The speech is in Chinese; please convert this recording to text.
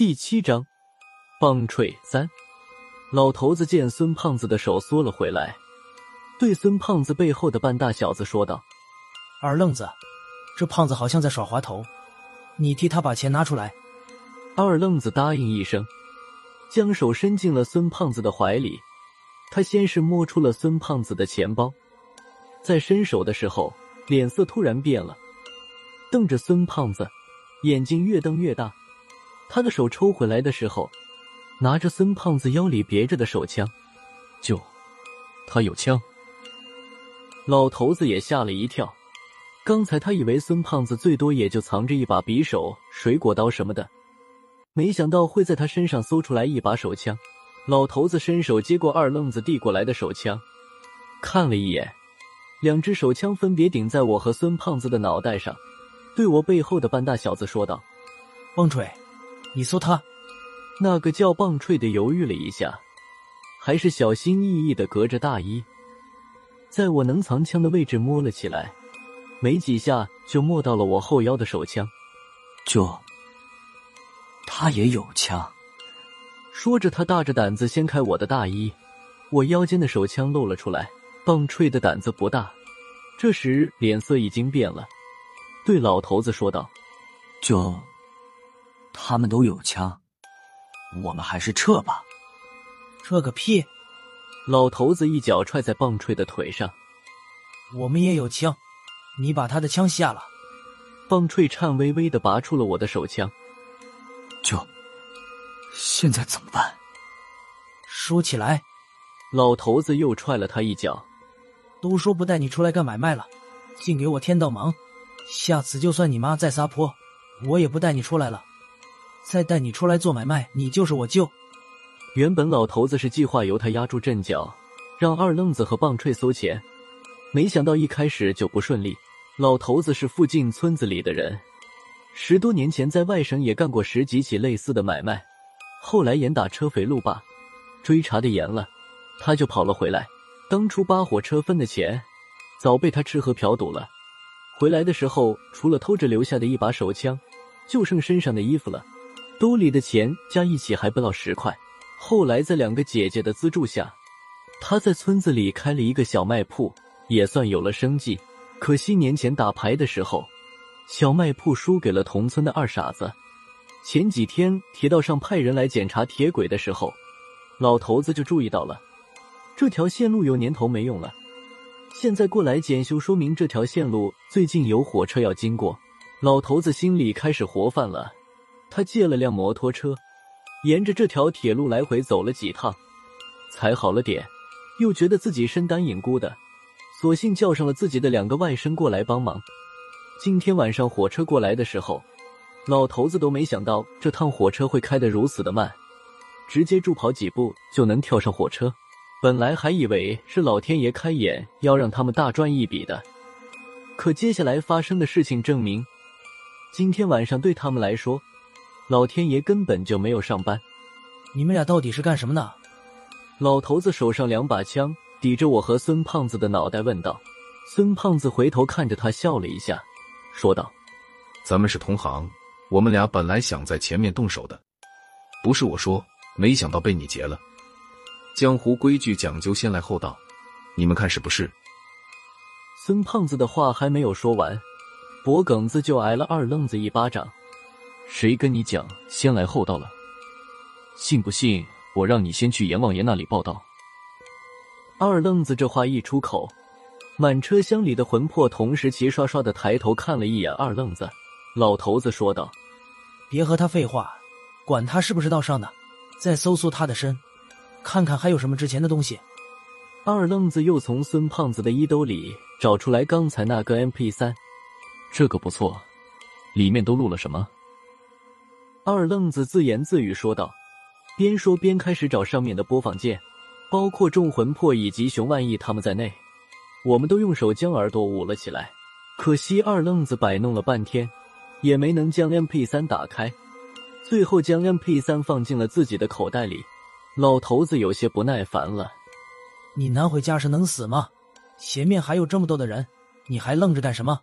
第七章，棒槌三。老头子见孙胖子的手缩了回来，对孙胖子背后的半大小子说道：“二愣子，这胖子好像在耍滑头，你替他把钱拿出来。”二愣子答应一声，将手伸进了孙胖子的怀里。他先是摸出了孙胖子的钱包，在伸手的时候，脸色突然变了，瞪着孙胖子，眼睛越瞪越大。他的手抽回来的时候，拿着孙胖子腰里别着的手枪，就他有枪。老头子也吓了一跳，刚才他以为孙胖子最多也就藏着一把匕首、水果刀什么的，没想到会在他身上搜出来一把手枪。老头子伸手接过二愣子递过来的手枪，看了一眼，两只手枪分别顶在我和孙胖子的脑袋上，对我背后的半大小子说道：“棒槌。”你搜他，那个叫棒槌的犹豫了一下，还是小心翼翼的隔着大衣，在我能藏枪的位置摸了起来，没几下就摸到了我后腰的手枪。就，他也有枪。说着，他大着胆子掀开我的大衣，我腰间的手枪露了出来。棒槌的胆子不大，这时脸色已经变了，对老头子说道：“就。”他们都有枪，我们还是撤吧。撤个屁！老头子一脚踹在棒槌的腿上。我们也有枪，你把他的枪下了。棒槌颤巍巍的拔出了我的手枪。就现在怎么办？说起来，老头子又踹了他一脚。都说不带你出来干买卖了，净给我添道忙。下次就算你妈再撒泼，我也不带你出来了。再带你出来做买卖，你就是我舅。原本老头子是计划由他压住阵脚，让二愣子和棒槌搜钱，没想到一开始就不顺利。老头子是附近村子里的人，十多年前在外省也干过十几起类似的买卖，后来严打车匪路霸，追查的严了，他就跑了回来。当初扒火车分的钱，早被他吃喝嫖赌了。回来的时候，除了偷着留下的一把手枪，就剩身上的衣服了。兜里的钱加一起还不到十块。后来在两个姐姐的资助下，他在村子里开了一个小卖铺，也算有了生计。可惜年前打牌的时候，小卖铺输给了同村的二傻子。前几天铁道上派人来检查铁轨的时候，老头子就注意到了这条线路有年头没用了。现在过来检修，说明这条线路最近有火车要经过。老头子心里开始活泛了。他借了辆摩托车，沿着这条铁路来回走了几趟，才好了点。又觉得自己身单影孤的，索性叫上了自己的两个外甥过来帮忙。今天晚上火车过来的时候，老头子都没想到这趟火车会开得如此的慢，直接助跑几步就能跳上火车。本来还以为是老天爷开眼要让他们大赚一笔的，可接下来发生的事情证明，今天晚上对他们来说。老天爷根本就没有上班，你们俩到底是干什么的？老头子手上两把枪抵着我和孙胖子的脑袋问道。孙胖子回头看着他笑了一下，说道：“咱们是同行，我们俩本来想在前面动手的，不是我说，没想到被你劫了。江湖规矩讲究先来后到，你们看是不是？”孙胖子的话还没有说完，脖梗子就挨了二愣子一巴掌。谁跟你讲先来后到了？信不信我让你先去阎王爷那里报道？二愣子这话一出口，满车厢里的魂魄同时齐刷刷的抬头看了一眼二愣子。老头子说道：“别和他废话，管他是不是道上的，再搜搜他的身，看看还有什么值钱的东西。”二愣子又从孙胖子的衣兜里找出来刚才那个 M P 三，这个不错，里面都录了什么？二愣子自言自语说道，边说边开始找上面的播放键，包括众魂魄以及熊万义他们在内，我们都用手将耳朵捂了起来。可惜二愣子摆弄了半天，也没能将 M P 三打开，最后将 M P 三放进了自己的口袋里。老头子有些不耐烦了：“你拿回家是能死吗？前面还有这么多的人，你还愣着干什么？”